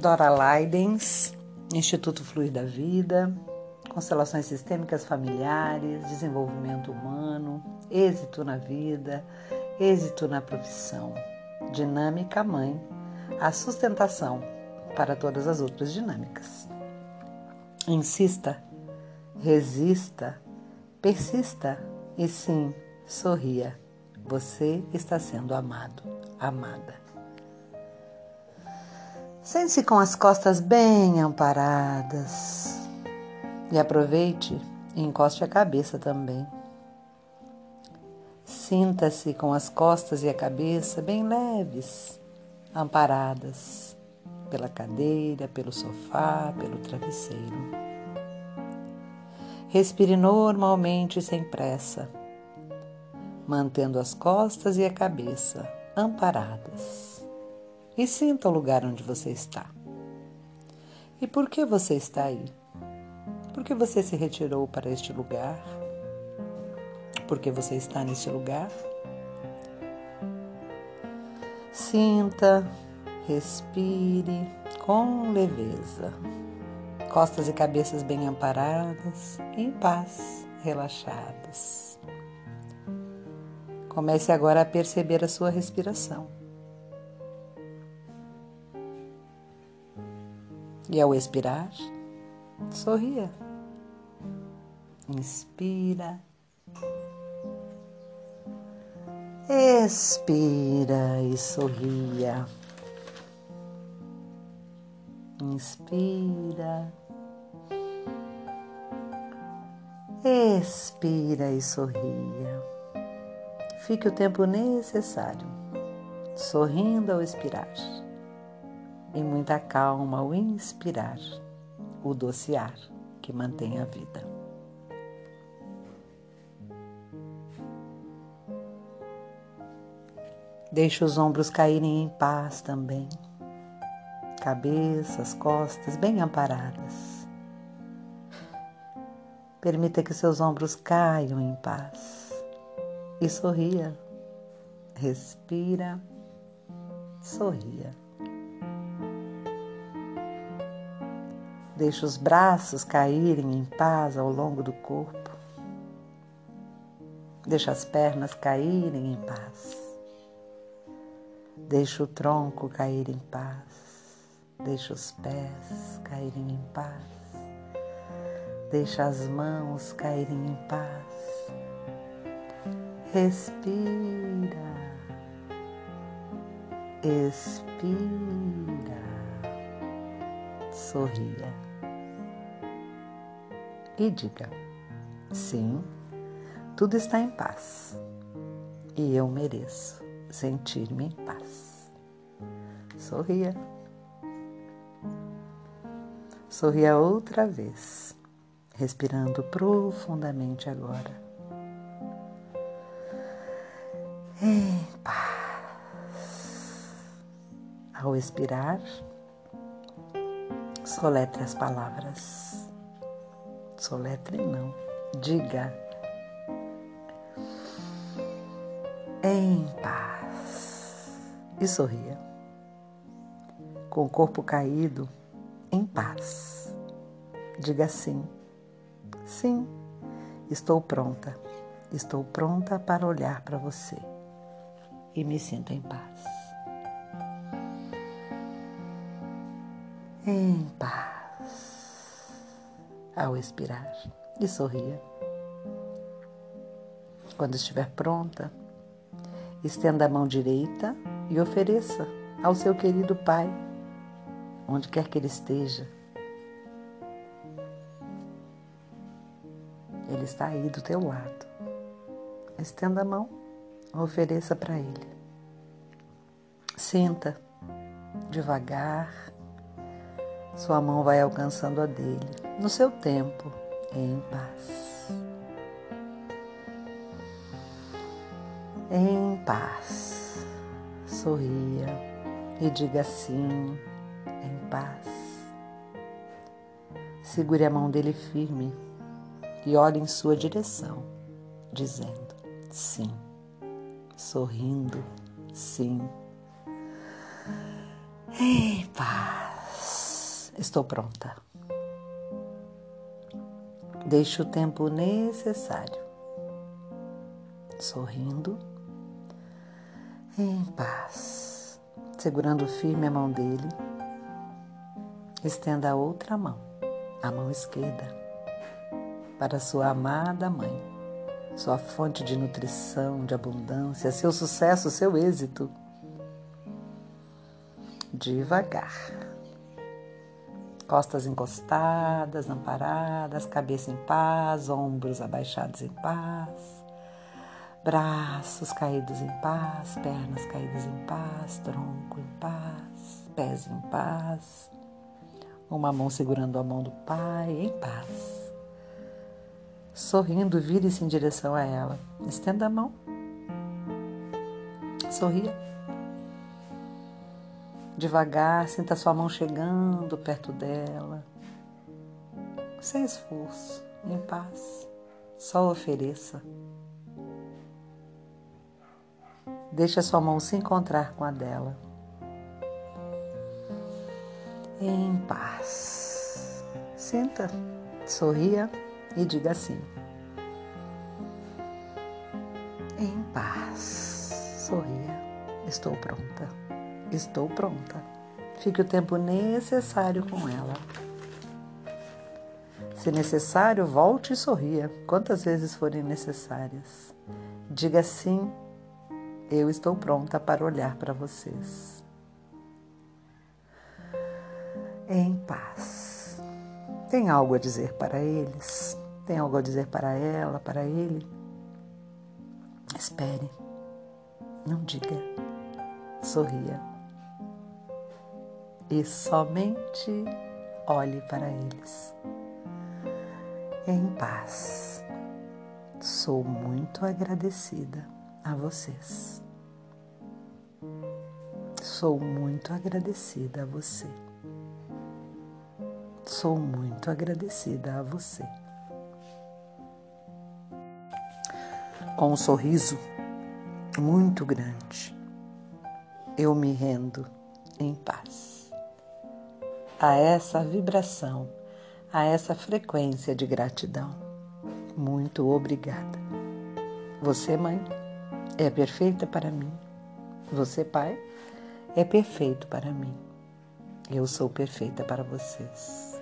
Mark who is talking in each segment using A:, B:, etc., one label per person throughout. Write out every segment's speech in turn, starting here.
A: Dora Leidens, Instituto Fluir da Vida, Constelações Sistêmicas Familiares, Desenvolvimento Humano, Êxito na Vida, Êxito na Profissão, Dinâmica Mãe, a sustentação para todas as outras dinâmicas. Insista, resista, persista e sim, sorria. Você está sendo amado, amada. Sente-se com as costas bem amparadas e aproveite e encoste a cabeça também. Sinta-se com as costas e a cabeça bem leves, amparadas pela cadeira, pelo sofá, pelo travesseiro. Respire normalmente sem pressa, mantendo as costas e a cabeça amparadas e sinta o lugar onde você está. E por que você está aí? Por que você se retirou para este lugar? Por que você está neste lugar? Sinta, respire com leveza, costas e cabeças bem amparadas, em paz, relaxados. Comece agora a perceber a sua respiração. E ao expirar, sorria. Inspira. Expira e sorria. Inspira. Expira e sorria. Fique o tempo necessário, sorrindo ao expirar e muita calma ao inspirar, o doce ar que mantém a vida. Deixe os ombros caírem em paz também. Cabeças, costas bem amparadas. Permita que seus ombros caiam em paz. E sorria. Respira. Sorria. Deixe os braços caírem em paz ao longo do corpo. Deixe as pernas caírem em paz. Deixe o tronco cair em paz. Deixe os pés caírem em paz. Deixe as mãos caírem em paz. Respira. Expira. Sorria e diga: sim, tudo está em paz e eu mereço sentir-me em paz. Sorria. Sorria outra vez, respirando profundamente agora. Em paz. Ao expirar, soletre as palavras soletre não, diga. Em paz. E sorria. Com o corpo caído, em paz. Diga sim, sim, estou pronta, estou pronta para olhar para você. E me sinto em paz. Em paz ao expirar e sorria. Quando estiver pronta, estenda a mão direita e ofereça ao seu querido Pai, onde quer que ele esteja. Ele está aí do teu lado. Estenda a mão, ofereça para ele. Sinta devagar sua mão vai alcançando a dele, no seu tempo, em paz. Em paz. Sorria e diga sim, em paz. Segure a mão dele firme e olhe em sua direção, dizendo sim, sorrindo sim, em paz. Estou pronta. Deixe o tempo necessário. Sorrindo, em paz, segurando firme a mão dele, estenda a outra mão, a mão esquerda, para sua amada mãe, sua fonte de nutrição, de abundância, seu sucesso, seu êxito. Devagar costas encostadas, amparadas, cabeça em paz, ombros abaixados em paz, braços caídos em paz, pernas caídas em paz, tronco em paz, pés em paz, uma mão segurando a mão do pai em paz. Sorrindo, vire-se em direção a ela. Estenda a mão. Sorria. Devagar, sinta sua mão chegando perto dela. Sem esforço, em paz. Só ofereça. Deixe a sua mão se encontrar com a dela. Em paz. Sinta, sorria e diga assim. Em paz. Sorria. Estou pronta. Estou pronta. Fique o tempo necessário com ela. Se necessário, volte e sorria quantas vezes forem necessárias. Diga sim, eu estou pronta para olhar para vocês. Em paz. Tem algo a dizer para eles? Tem algo a dizer para ela, para ele? Espere. Não diga. Sorria e somente olhe para eles. Em paz. Sou muito agradecida a vocês. Sou muito agradecida a você. Sou muito agradecida a você. Com um sorriso muito grande, eu me rendo em paz a essa vibração, a essa frequência de gratidão. Muito obrigada. Você, mãe, é perfeita para mim. Você, pai, é perfeito para mim. Eu sou perfeita para vocês.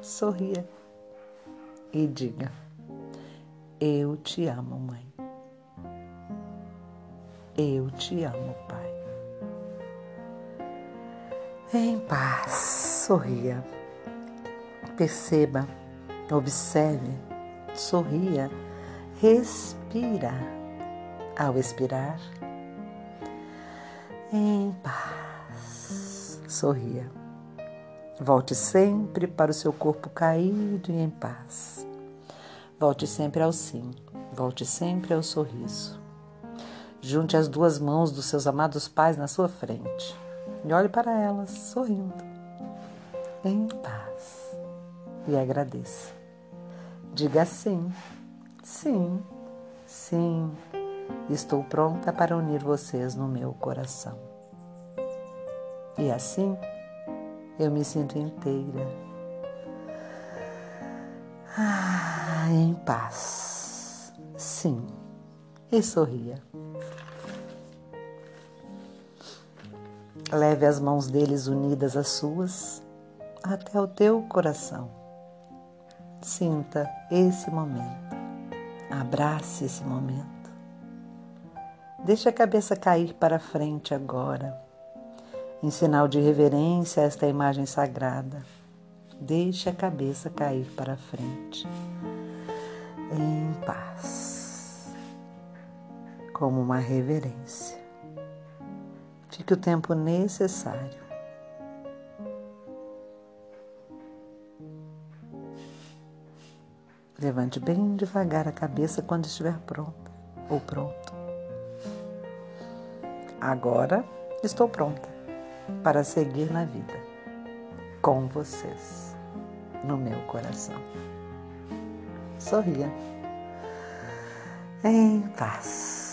A: Sorria e diga: Eu te amo, mãe. Eu te amo, pai. Em paz sorria. Perceba, observe, sorria, respira. Ao expirar, em paz, sorria. Volte sempre para o seu corpo caído e em paz. Volte sempre ao sim, volte sempre ao sorriso. Junte as duas mãos dos seus amados pais na sua frente e olhe para elas sorrindo em paz. E agradeça. Diga sim, sim, sim, estou pronta para unir vocês no meu coração. E assim eu me sinto inteira, ah, em paz, sim, e sorria. Leve as mãos deles unidas às suas até o teu coração. Sinta esse momento. Abrace esse momento. Deixe a cabeça cair para frente agora, em sinal de reverência a esta imagem sagrada. Deixe a cabeça cair para frente, em paz, como uma reverência. Fique o tempo necessário Levante bem devagar a cabeça quando estiver pronta ou pronto. Agora estou pronta para seguir na vida com vocês no meu coração. Sorria em paz.